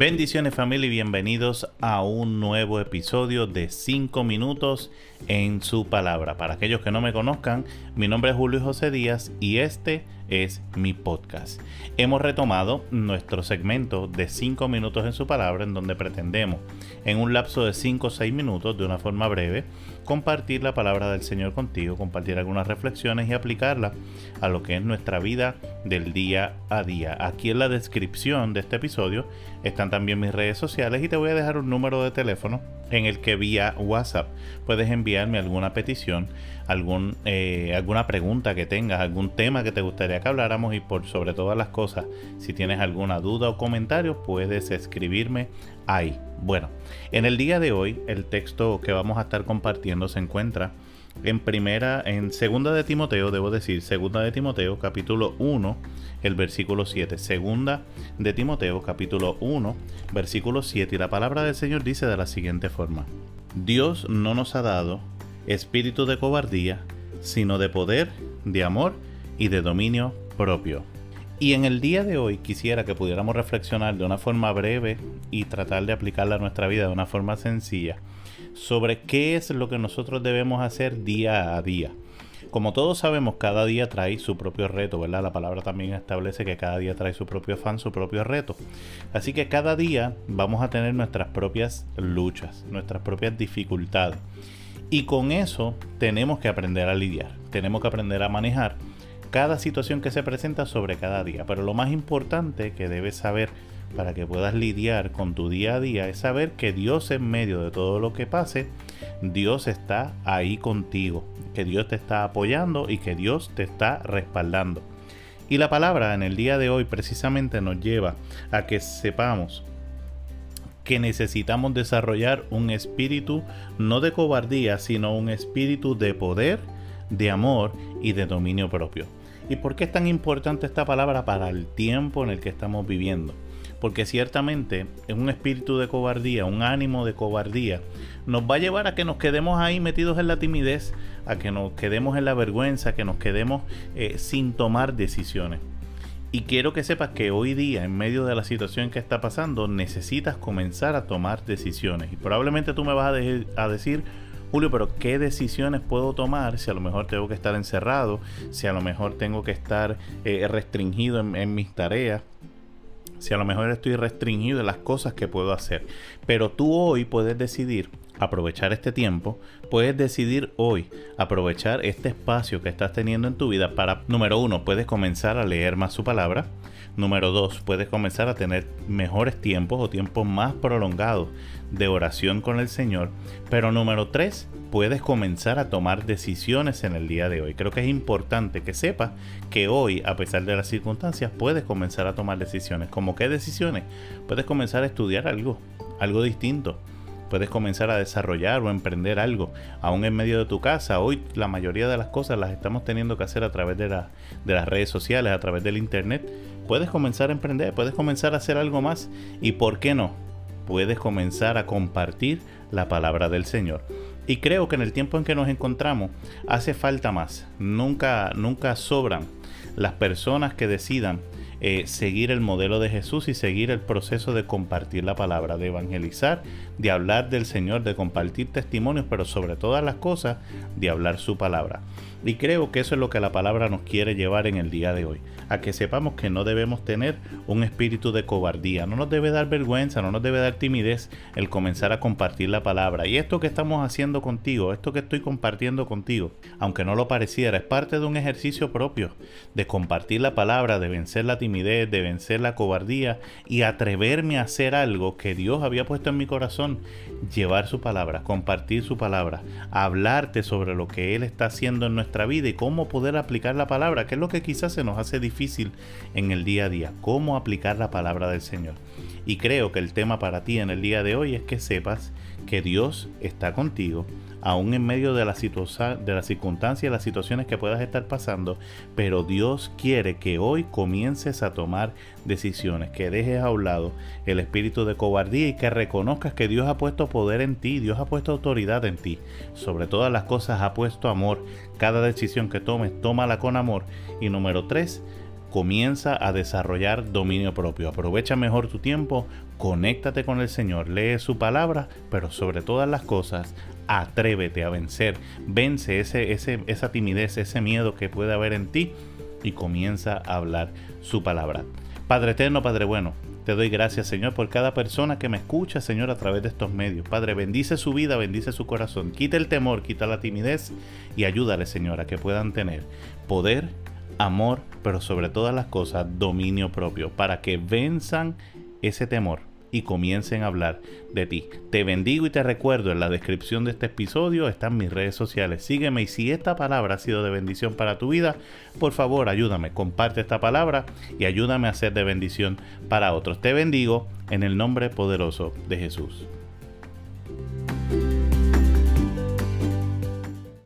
Bendiciones familia y bienvenidos a un nuevo episodio de 5 minutos en su palabra. Para aquellos que no me conozcan, mi nombre es Julio José Díaz y este es mi podcast. Hemos retomado nuestro segmento de 5 minutos en su palabra en donde pretendemos en un lapso de 5 o 6 minutos de una forma breve compartir la palabra del Señor contigo, compartir algunas reflexiones y aplicarla a lo que es nuestra vida del día a día. Aquí en la descripción de este episodio están también mis redes sociales y te voy a dejar un número de teléfono en el que vía WhatsApp puedes enviarme alguna petición, algún, eh, alguna pregunta que tengas, algún tema que te gustaría que habláramos y por sobre todas las cosas, si tienes alguna duda o comentario, puedes escribirme ahí. Bueno, en el día de hoy el texto que vamos a estar compartiendo se encuentra en primera, en segunda de Timoteo, debo decir, segunda de Timoteo, capítulo 1, el versículo 7. Segunda de Timoteo, capítulo 1, versículo 7. Y la palabra del Señor dice de la siguiente forma. Dios no nos ha dado espíritu de cobardía, sino de poder, de amor y de dominio propio. Y en el día de hoy quisiera que pudiéramos reflexionar de una forma breve y tratar de aplicarla a nuestra vida de una forma sencilla sobre qué es lo que nosotros debemos hacer día a día. Como todos sabemos, cada día trae su propio reto, ¿verdad? La palabra también establece que cada día trae su propio afán, su propio reto. Así que cada día vamos a tener nuestras propias luchas, nuestras propias dificultades. Y con eso tenemos que aprender a lidiar, tenemos que aprender a manejar cada situación que se presenta sobre cada día. Pero lo más importante que debes saber para que puedas lidiar con tu día a día es saber que Dios en medio de todo lo que pase, Dios está ahí contigo, que Dios te está apoyando y que Dios te está respaldando. Y la palabra en el día de hoy precisamente nos lleva a que sepamos que necesitamos desarrollar un espíritu no de cobardía, sino un espíritu de poder, de amor y de dominio propio. ¿Y por qué es tan importante esta palabra para el tiempo en el que estamos viviendo? Porque ciertamente es un espíritu de cobardía, un ánimo de cobardía, nos va a llevar a que nos quedemos ahí metidos en la timidez, a que nos quedemos en la vergüenza, que nos quedemos eh, sin tomar decisiones. Y quiero que sepas que hoy día, en medio de la situación que está pasando, necesitas comenzar a tomar decisiones. Y probablemente tú me vas a, decir, Julio, pero ¿qué decisiones puedo tomar si a lo mejor tengo que estar encerrado, si a lo mejor tengo que estar eh, restringido en mis tareas? Si a lo mejor estoy restringido en las cosas que puedo hacer. Pero tú hoy puedes decidir aprovechar este tiempo, puedes decidir hoy aprovechar este espacio que estás teniendo en tu vida para, número uno, puedes comenzar a leer más su palabra. Número dos, puedes comenzar a tener mejores tiempos o tiempos más prolongados de oración con el Señor. Pero número tres, puedes comenzar a tomar decisiones en el día de hoy. Creo que es importante que sepas que hoy, a pesar de las circunstancias, puedes comenzar a tomar decisiones. ¿Cómo qué decisiones? Puedes comenzar a estudiar algo, algo distinto. Puedes comenzar a desarrollar o emprender algo, aún en medio de tu casa. Hoy la mayoría de las cosas las estamos teniendo que hacer a través de, las redes sociales, a través del Internet. Puedes comenzar a emprender, puedes comenzar a hacer algo más. ¿Y por qué no? Puedes comenzar a compartir la palabra del Señor. Y creo que en el tiempo en que nos encontramos hace falta más. Nunca, nunca sobran las personas que decidan eh, seguir el modelo de Jesús y seguir el proceso de compartir la palabra, de evangelizar, de hablar del Señor, de compartir testimonios, pero sobre todas las cosas, de hablar su palabra. Y creo que eso es lo que la palabra nos quiere llevar en el día de hoy, a que sepamos que no debemos tener un espíritu de cobardía, no nos debe dar vergüenza, no nos debe dar timidez el comenzar a compartir la palabra. Y esto que estamos haciendo contigo, esto que estoy compartiendo contigo, aunque no lo pareciera, es parte de un ejercicio propio de compartir la palabra, de vencer la timidez, de vencer la cobardía y atreverme a hacer algo que Dios había puesto en mi llevar su palabra, compartir su palabra, hablarte sobre lo que Él está haciendo en nuestra vida y cómo poder aplicar la palabra, que es lo que quizás se nos hace difícil en el día a día, cómo aplicar la palabra del Señor. Y creo que el tema para ti en el día de hoy es que sepas que Dios está contigo, aún en medio de la, las circunstancias, las situaciones que puedas estar pasando, pero Dios quiere que hoy comiences a tomar decisiones, que dejes a un lado el espíritu de cobardía y que reconozcas que Dios ha puesto poder en ti, Dios ha puesto autoridad en ti, sobre todas las cosas ha puesto amor. Cada decisión que tomes, tómala con amor. Y número tres, comienza a desarrollar dominio propio. Aprovecha mejor tu tiempo, conéctate con el Señor, lee su palabra, pero sobre todas las cosas, atrévete a vencer. Vence ese, ese, esa timidez, ese miedo que puede haber en ti y comienza a hablar su palabra. Padre eterno, Padre bueno, te doy gracias, Señor, por cada persona que me escucha, Señor, a través de estos medios. Padre, bendice su vida, bendice su corazón. Quita el temor, quita la timidez y ayúdale, Señor, a que puedan tener poder, amor, pero sobre todas las cosas, dominio propio, para que venzan ese temor y comiencen a hablar de ti. Te bendigo y te recuerdo en la descripción de este episodio están mis redes sociales. Sígueme y si esta palabra ha sido de bendición para tu vida, por favor ayúdame, comparte esta palabra y ayúdame a ser de bendición para otros. Te bendigo en el nombre poderoso de Jesús.